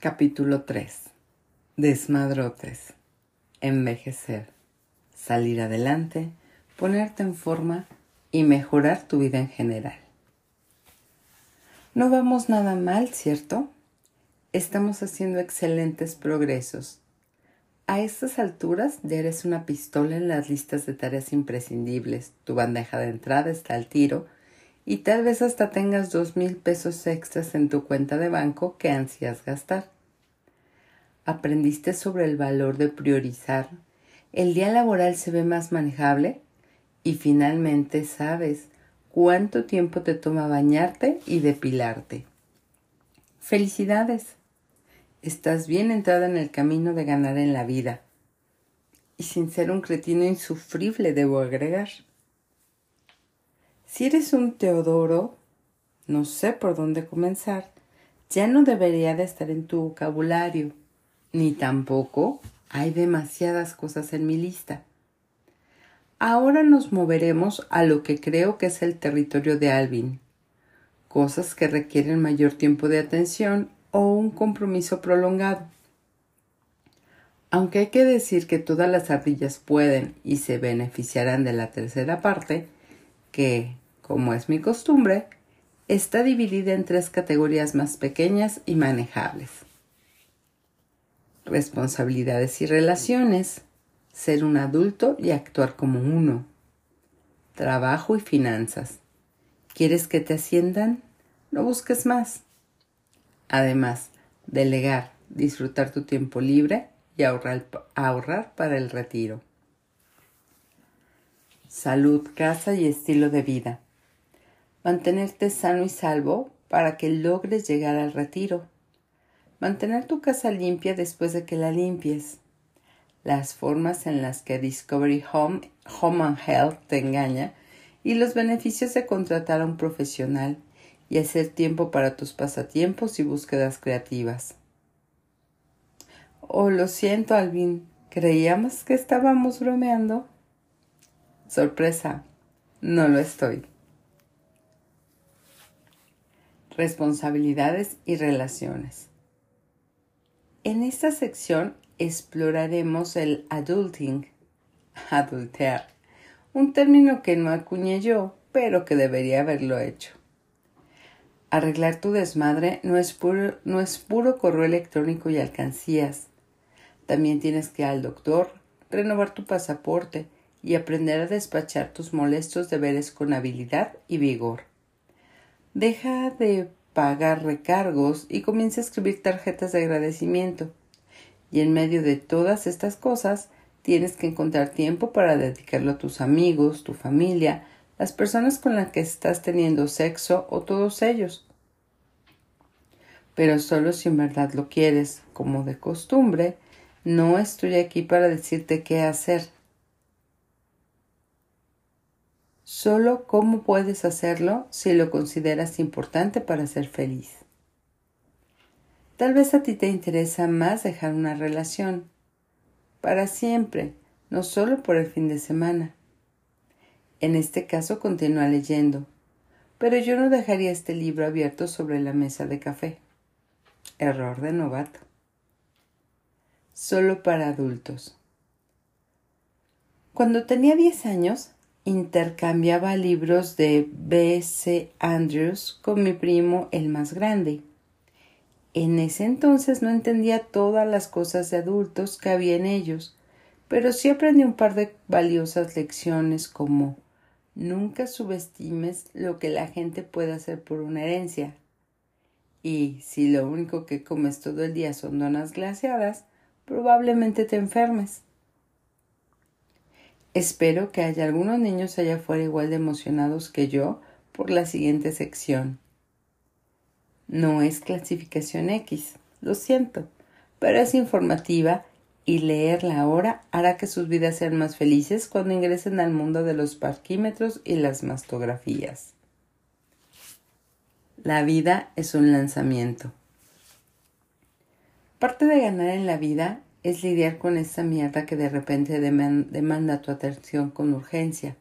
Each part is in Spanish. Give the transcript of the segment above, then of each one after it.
Capítulo 3 Desmadrotes Envejecer Salir adelante Ponerte en forma y mejorar tu vida en general. No vamos nada mal, ¿cierto? Estamos haciendo excelentes progresos. A estas alturas ya eres una pistola en las listas de tareas imprescindibles. Tu bandeja de entrada está al tiro y tal vez hasta tengas dos mil pesos extras en tu cuenta de banco que ansías gastar. Aprendiste sobre el valor de priorizar. El día laboral se ve más manejable y finalmente sabes cuánto tiempo te toma bañarte y depilarte. Felicidades. Estás bien entrada en el camino de ganar en la vida. Y sin ser un cretino insufrible, debo agregar. Si eres un Teodoro, no sé por dónde comenzar, ya no debería de estar en tu vocabulario, ni tampoco hay demasiadas cosas en mi lista. Ahora nos moveremos a lo que creo que es el territorio de Alvin, cosas que requieren mayor tiempo de atención o un compromiso prolongado. Aunque hay que decir que todas las ardillas pueden y se beneficiarán de la tercera parte, que, como es mi costumbre, está dividida en tres categorías más pequeñas y manejables. Responsabilidades y relaciones, ser un adulto y actuar como uno. Trabajo y finanzas. ¿Quieres que te asciendan? No busques más. Además, delegar, disfrutar tu tiempo libre y ahorrar, ahorrar para el retiro salud, casa y estilo de vida. Mantenerte sano y salvo para que logres llegar al retiro. Mantener tu casa limpia después de que la limpies. Las formas en las que Discovery Home, Home and Health te engaña y los beneficios de contratar a un profesional y hacer tiempo para tus pasatiempos y búsquedas creativas. Oh, lo siento, Alvin. Creíamos que estábamos bromeando. Sorpresa, no lo estoy. Responsabilidades y relaciones. En esta sección exploraremos el adulting, adultear, un término que no acuñé yo, pero que debería haberlo hecho. Arreglar tu desmadre no es puro, no es puro correo electrónico y alcancías. También tienes que ir al doctor, renovar tu pasaporte, y aprender a despachar tus molestos deberes con habilidad y vigor. Deja de pagar recargos y comienza a escribir tarjetas de agradecimiento. Y en medio de todas estas cosas, tienes que encontrar tiempo para dedicarlo a tus amigos, tu familia, las personas con las que estás teniendo sexo o todos ellos. Pero solo si en verdad lo quieres, como de costumbre, no estoy aquí para decirte qué hacer solo cómo puedes hacerlo si lo consideras importante para ser feliz. Tal vez a ti te interesa más dejar una relación, para siempre, no solo por el fin de semana. En este caso continúa leyendo, pero yo no dejaría este libro abierto sobre la mesa de café. Error de novato. Solo para adultos. Cuando tenía 10 años, intercambiaba libros de B. C. Andrews con mi primo el más grande. En ese entonces no entendía todas las cosas de adultos que había en ellos, pero sí aprendí un par de valiosas lecciones como nunca subestimes lo que la gente puede hacer por una herencia. Y si lo único que comes todo el día son donas glaciadas, probablemente te enfermes. Espero que haya algunos niños allá afuera igual de emocionados que yo por la siguiente sección. No es clasificación X, lo siento, pero es informativa y leerla ahora hará que sus vidas sean más felices cuando ingresen al mundo de los parquímetros y las mastografías. La vida es un lanzamiento. Parte de ganar en la vida es lidiar con esa mierda que de repente demanda tu atención con urgencia.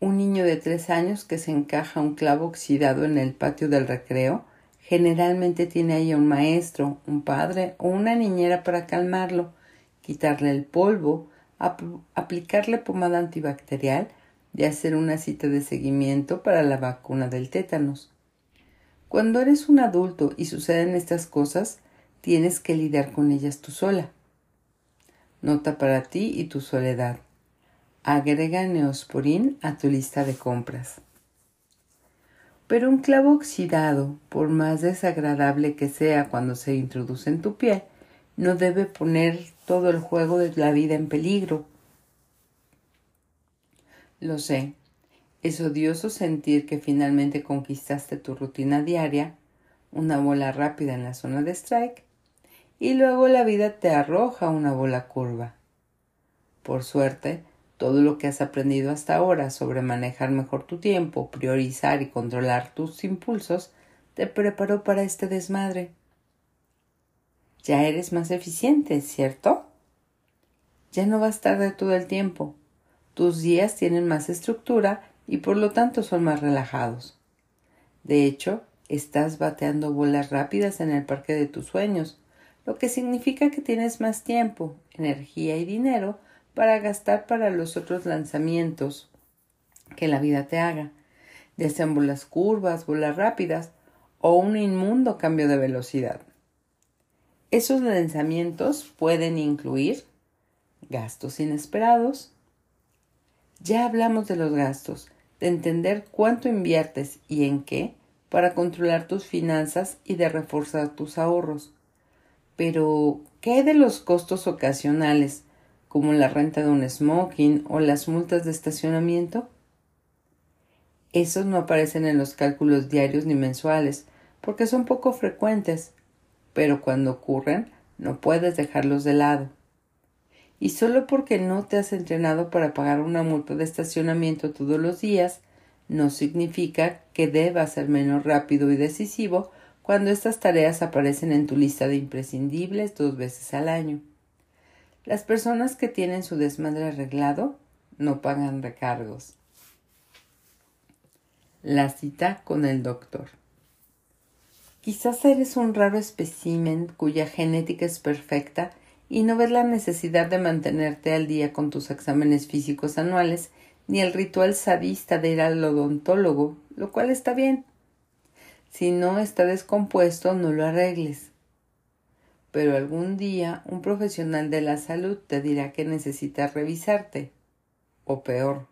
Un niño de tres años que se encaja un clavo oxidado en el patio del recreo Generalmente tiene ahí un maestro, un padre o una niñera para calmarlo, quitarle el polvo, aplicarle pomada antibacterial y hacer una cita de seguimiento para la vacuna del tétanos. Cuando eres un adulto y suceden estas cosas, tienes que lidiar con ellas tú sola. Nota para ti y tu soledad. Agrega neosporin a tu lista de compras. Pero un clavo oxidado, por más desagradable que sea cuando se introduce en tu piel, no debe poner todo el juego de la vida en peligro. Lo sé, es odioso sentir que finalmente conquistaste tu rutina diaria, una bola rápida en la zona de strike, y luego la vida te arroja una bola curva. Por suerte, todo lo que has aprendido hasta ahora sobre manejar mejor tu tiempo, priorizar y controlar tus impulsos, te preparó para este desmadre. Ya eres más eficiente, ¿cierto? Ya no vas tarde todo el tiempo. Tus días tienen más estructura y por lo tanto son más relajados. De hecho, estás bateando bolas rápidas en el parque de tus sueños, lo que significa que tienes más tiempo, energía y dinero para gastar para los otros lanzamientos que la vida te haga, ya sean bolas curvas, bolas rápidas o un inmundo cambio de velocidad. Esos lanzamientos pueden incluir gastos inesperados. Ya hablamos de los gastos, de entender cuánto inviertes y en qué para controlar tus finanzas y de reforzar tus ahorros. Pero, ¿qué de los costos ocasionales como la renta de un smoking o las multas de estacionamiento? Esos no aparecen en los cálculos diarios ni mensuales, porque son poco frecuentes, pero cuando ocurren no puedes dejarlos de lado. Y solo porque no te has entrenado para pagar una multa de estacionamiento todos los días, no significa que debas ser menos rápido y decisivo cuando estas tareas aparecen en tu lista de imprescindibles dos veces al año. Las personas que tienen su desmadre arreglado no pagan recargos. La cita con el doctor. Quizás eres un raro espécimen cuya genética es perfecta y no ves la necesidad de mantenerte al día con tus exámenes físicos anuales ni el ritual sadista de ir al odontólogo, lo cual está bien. Si no está descompuesto, no lo arregles pero algún día un profesional de la salud te dirá que necesitas revisarte, o peor,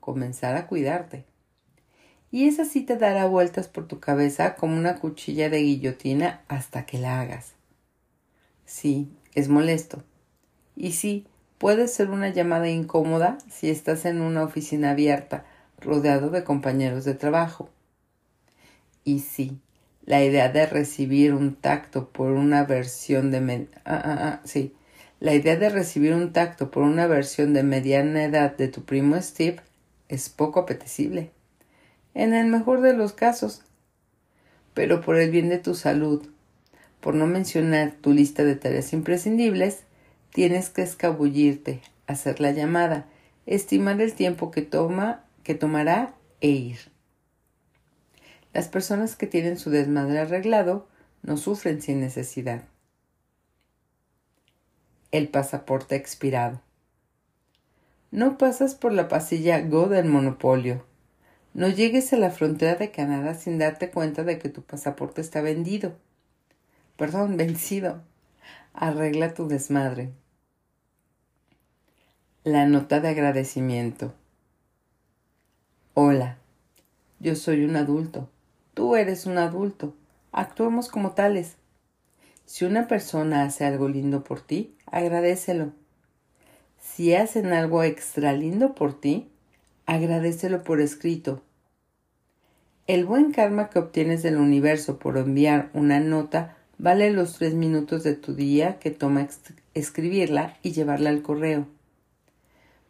comenzar a cuidarte. Y esa sí te dará vueltas por tu cabeza como una cuchilla de guillotina hasta que la hagas. Sí, es molesto. Y sí, puede ser una llamada incómoda si estás en una oficina abierta, rodeado de compañeros de trabajo. Y sí, la idea de recibir un tacto por una versión de ah, ah, ah, sí. La idea de recibir un tacto por una versión de mediana edad de tu primo Steve es poco apetecible. En el mejor de los casos. Pero por el bien de tu salud, por no mencionar tu lista de tareas imprescindibles, tienes que escabullirte, hacer la llamada, estimar el tiempo que toma, que tomará e ir. Las personas que tienen su desmadre arreglado no sufren sin necesidad. El pasaporte expirado. No pasas por la pasilla Go del monopolio. No llegues a la frontera de Canadá sin darte cuenta de que tu pasaporte está vendido. Perdón, vencido. Arregla tu desmadre. La nota de agradecimiento. Hola, yo soy un adulto. Tú eres un adulto. Actuemos como tales. Si una persona hace algo lindo por ti, agradecelo. Si hacen algo extra lindo por ti, agradecelo por escrito. El buen karma que obtienes del universo por enviar una nota vale los tres minutos de tu día que toma escribirla y llevarla al correo.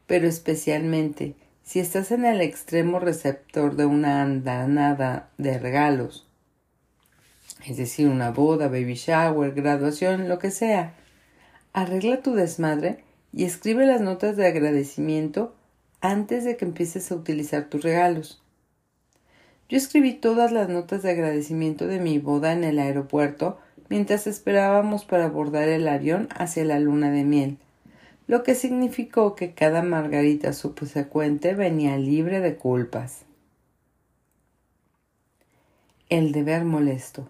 Pero especialmente si estás en el extremo receptor de una andanada de regalos, es decir, una boda, baby shower, graduación, lo que sea, arregla tu desmadre y escribe las notas de agradecimiento antes de que empieces a utilizar tus regalos. Yo escribí todas las notas de agradecimiento de mi boda en el aeropuerto mientras esperábamos para abordar el avión hacia la luna de miel, lo que significó que cada margarita subsecuente venía libre de culpas. El deber molesto.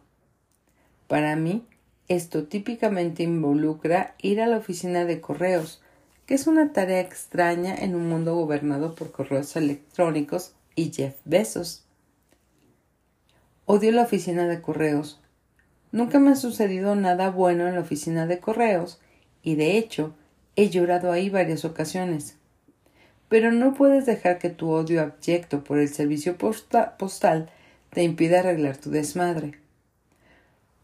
Para mí, esto típicamente involucra ir a la oficina de correos, que es una tarea extraña en un mundo gobernado por correos electrónicos y Jeff Bezos. Odio la oficina de correos. Nunca me ha sucedido nada bueno en la oficina de correos y de hecho he llorado ahí varias ocasiones. Pero no puedes dejar que tu odio abyecto por el servicio postal te impida arreglar tu desmadre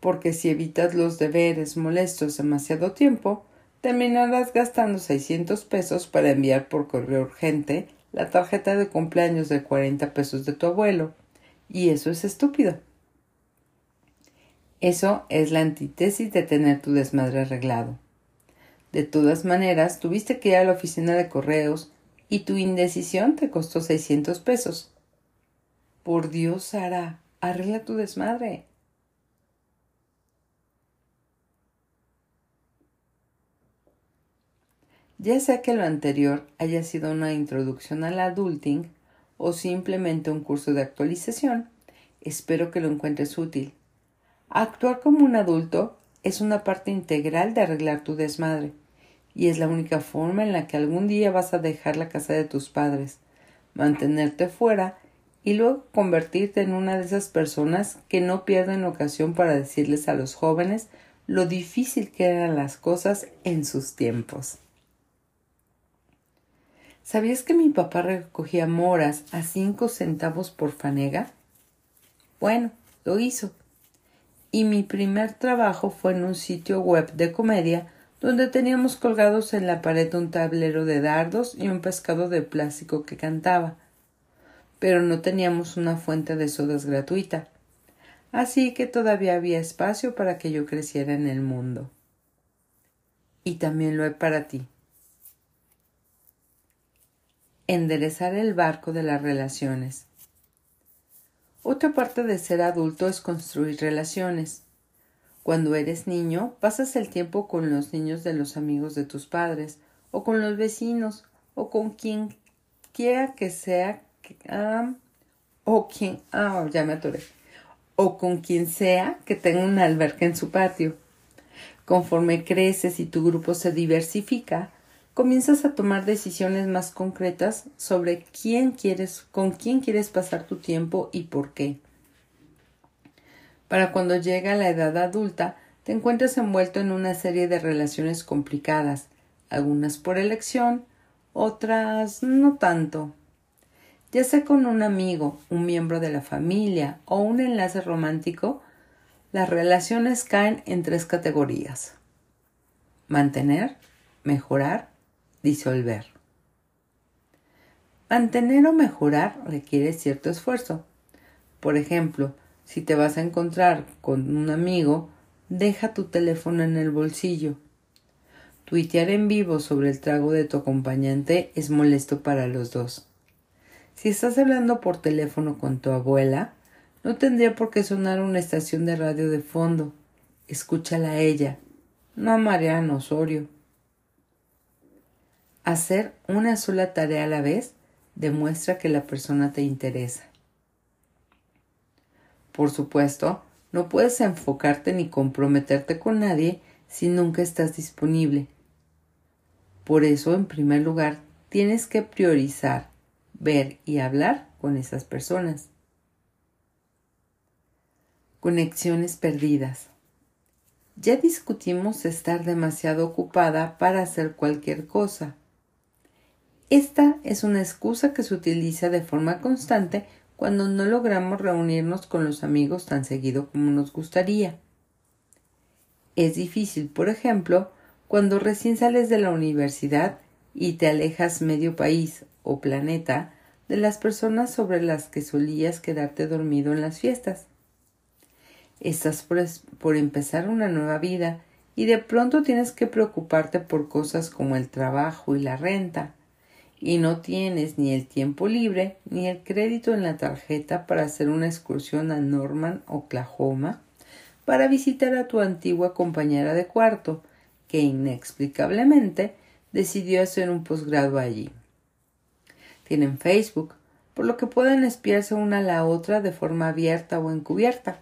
porque si evitas los deberes molestos demasiado tiempo, terminarás gastando 600 pesos para enviar por correo urgente la tarjeta de cumpleaños de 40 pesos de tu abuelo. Y eso es estúpido. Eso es la antítesis de tener tu desmadre arreglado. De todas maneras, tuviste que ir a la oficina de correos y tu indecisión te costó 600 pesos. Por Dios, Sara, arregla tu desmadre. Ya sea que lo anterior haya sido una introducción al adulting o simplemente un curso de actualización, espero que lo encuentres útil. Actuar como un adulto es una parte integral de arreglar tu desmadre, y es la única forma en la que algún día vas a dejar la casa de tus padres, mantenerte fuera y luego convertirte en una de esas personas que no pierden ocasión para decirles a los jóvenes lo difícil que eran las cosas en sus tiempos. ¿Sabías que mi papá recogía moras a cinco centavos por fanega? Bueno, lo hizo. Y mi primer trabajo fue en un sitio web de comedia donde teníamos colgados en la pared un tablero de dardos y un pescado de plástico que cantaba. Pero no teníamos una fuente de sodas gratuita. Así que todavía había espacio para que yo creciera en el mundo. Y también lo he para ti enderezar el barco de las relaciones. Otra parte de ser adulto es construir relaciones. Cuando eres niño, pasas el tiempo con los niños de los amigos de tus padres, o con los vecinos, o con quien quiera que sea, ah, o quien, ah, ya me atoré, o con quien sea que tenga una alberca en su patio. Conforme creces y tu grupo se diversifica, comienzas a tomar decisiones más concretas sobre quién quieres, con quién quieres pasar tu tiempo y por qué. Para cuando llega la edad adulta, te encuentras envuelto en una serie de relaciones complicadas, algunas por elección, otras no tanto. Ya sea con un amigo, un miembro de la familia o un enlace romántico, las relaciones caen en tres categorías. Mantener, mejorar disolver. Mantener o mejorar requiere cierto esfuerzo. Por ejemplo, si te vas a encontrar con un amigo, deja tu teléfono en el bolsillo. Tuitear en vivo sobre el trago de tu acompañante es molesto para los dos. Si estás hablando por teléfono con tu abuela, no tendría por qué sonar una estación de radio de fondo. Escúchala a ella, no a Mariano Osorio. Hacer una sola tarea a la vez demuestra que la persona te interesa. Por supuesto, no puedes enfocarte ni comprometerte con nadie si nunca estás disponible. Por eso, en primer lugar, tienes que priorizar, ver y hablar con esas personas. Conexiones perdidas. Ya discutimos estar demasiado ocupada para hacer cualquier cosa. Esta es una excusa que se utiliza de forma constante cuando no logramos reunirnos con los amigos tan seguido como nos gustaría. Es difícil, por ejemplo, cuando recién sales de la universidad y te alejas medio país o planeta de las personas sobre las que solías quedarte dormido en las fiestas. Estás por, por, empezar una nueva vida y de pronto tienes que preocuparte por cosas como el trabajo y la renta, y no tienes ni el tiempo libre ni el crédito en la tarjeta para hacer una excursión a Norman, Oklahoma, para visitar a tu antigua compañera de cuarto, que inexplicablemente decidió hacer un posgrado allí. Tienen Facebook, por lo que pueden espiarse una a la otra de forma abierta o encubierta.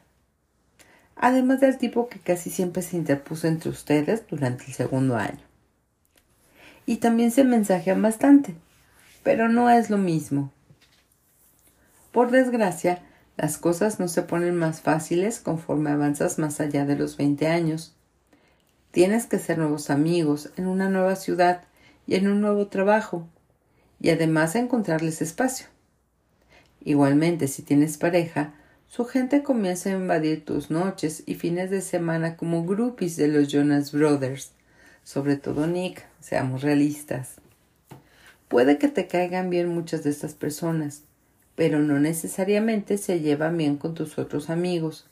Además del tipo que casi siempre se interpuso entre ustedes durante el segundo año. Y también se mensajean bastante, pero no es lo mismo. Por desgracia, las cosas no se ponen más fáciles conforme avanzas más allá de los 20 años. Tienes que ser nuevos amigos en una nueva ciudad y en un nuevo trabajo, y además encontrarles espacio. Igualmente, si tienes pareja, su gente comienza a invadir tus noches y fines de semana como groupies de los Jonas Brothers, sobre todo Nick, seamos realistas. Puede que te caigan bien muchas de estas personas, pero no necesariamente se llevan bien con tus otros amigos.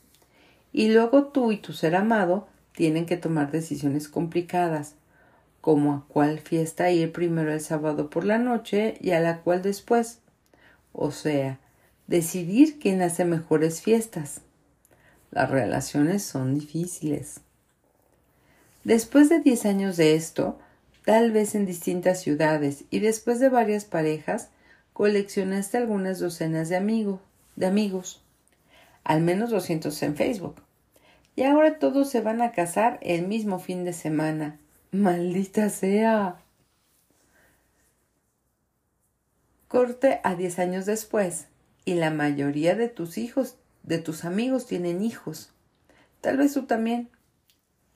Y luego tú y tu ser amado tienen que tomar decisiones complicadas, como a cuál fiesta ir primero el sábado por la noche y a la cual después. O sea, decidir quién hace mejores fiestas. Las relaciones son difíciles. Después de diez años de esto, tal vez en distintas ciudades, y después de varias parejas, coleccionaste algunas docenas de amigos, de amigos, al menos doscientos en Facebook. Y ahora todos se van a casar el mismo fin de semana. Maldita sea. Corte a diez años después, y la mayoría de tus hijos, de tus amigos tienen hijos. Tal vez tú también.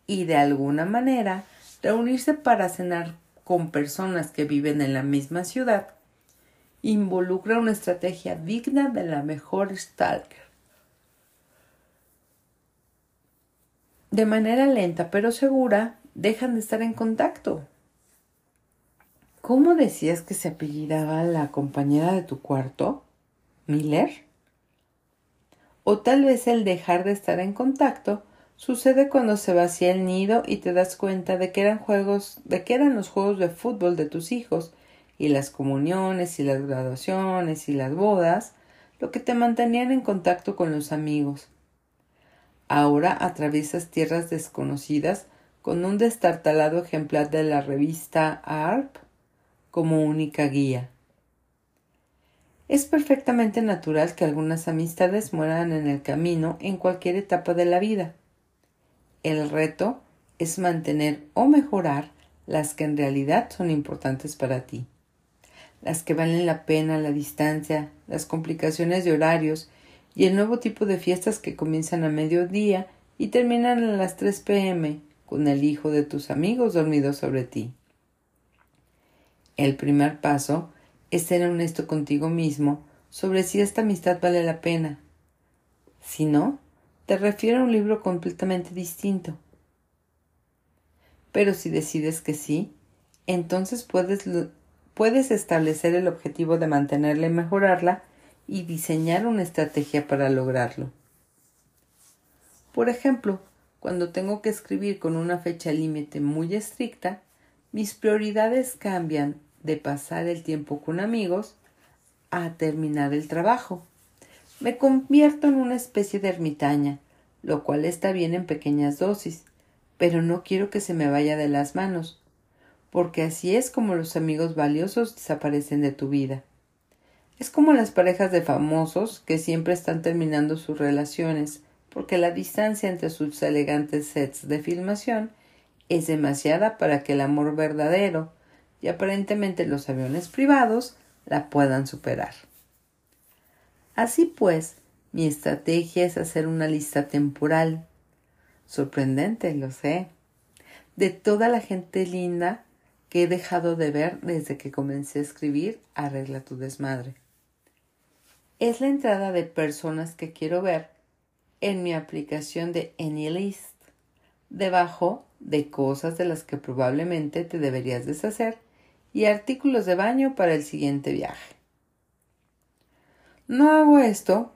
Y de alguna manera Reunirse para cenar con personas que viven en la misma ciudad involucra una estrategia digna de la mejor stalker. De manera lenta pero segura, dejan de estar en contacto. ¿Cómo decías que se apellidaba la compañera de tu cuarto? ¿Miller? O tal vez el dejar de estar en contacto Sucede cuando se vacía el nido y te das cuenta de que eran juegos, de que eran los juegos de fútbol de tus hijos, y las comuniones y las graduaciones y las bodas, lo que te mantenían en contacto con los amigos. Ahora atraviesas tierras desconocidas con un destartalado ejemplar de la revista ARP como única guía. Es perfectamente natural que algunas amistades mueran en el camino en cualquier etapa de la vida. El reto es mantener o mejorar las que en realidad son importantes para ti, las que valen la pena, la distancia, las complicaciones de horarios y el nuevo tipo de fiestas que comienzan a mediodía y terminan a las 3 pm con el hijo de tus amigos dormido sobre ti. El primer paso es ser honesto contigo mismo sobre si esta amistad vale la pena. Si no, te refiero a un libro completamente distinto. Pero si decides que sí, entonces puedes, puedes establecer el objetivo de mantenerla y mejorarla y diseñar una estrategia para lograrlo. Por ejemplo, cuando tengo que escribir con una fecha límite muy estricta, mis prioridades cambian de pasar el tiempo con amigos a terminar el trabajo. Me convierto en una especie de ermitaña, lo cual está bien en pequeñas dosis, pero no quiero que se me vaya de las manos, porque así es como los amigos valiosos desaparecen de tu vida. Es como las parejas de famosos que siempre están terminando sus relaciones, porque la distancia entre sus elegantes sets de filmación es demasiada para que el amor verdadero y aparentemente los aviones privados la puedan superar. Así pues, mi estrategia es hacer una lista temporal. Sorprendente, lo sé. De toda la gente linda que he dejado de ver desde que comencé a escribir Arregla tu desmadre. Es la entrada de personas que quiero ver en mi aplicación de AnyList, debajo de cosas de las que probablemente te deberías deshacer y artículos de baño para el siguiente viaje. No hago esto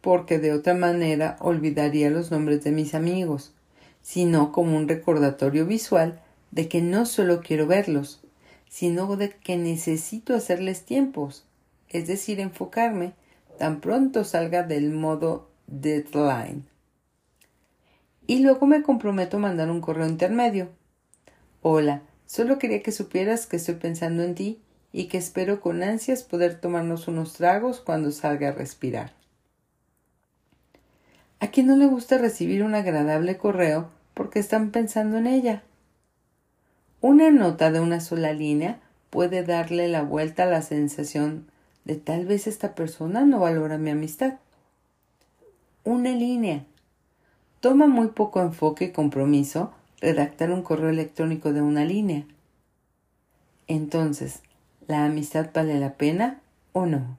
porque de otra manera olvidaría los nombres de mis amigos, sino como un recordatorio visual de que no solo quiero verlos, sino de que necesito hacerles tiempos, es decir, enfocarme tan pronto salga del modo deadline. Y luego me comprometo a mandar un correo intermedio. Hola, solo quería que supieras que estoy pensando en ti y que espero con ansias poder tomarnos unos tragos cuando salga a respirar. ¿A quién no le gusta recibir un agradable correo porque están pensando en ella? Una nota de una sola línea puede darle la vuelta a la sensación de tal vez esta persona no valora mi amistad. Una línea. Toma muy poco enfoque y compromiso redactar un correo electrónico de una línea. Entonces, ¿la amistad vale la pena o no?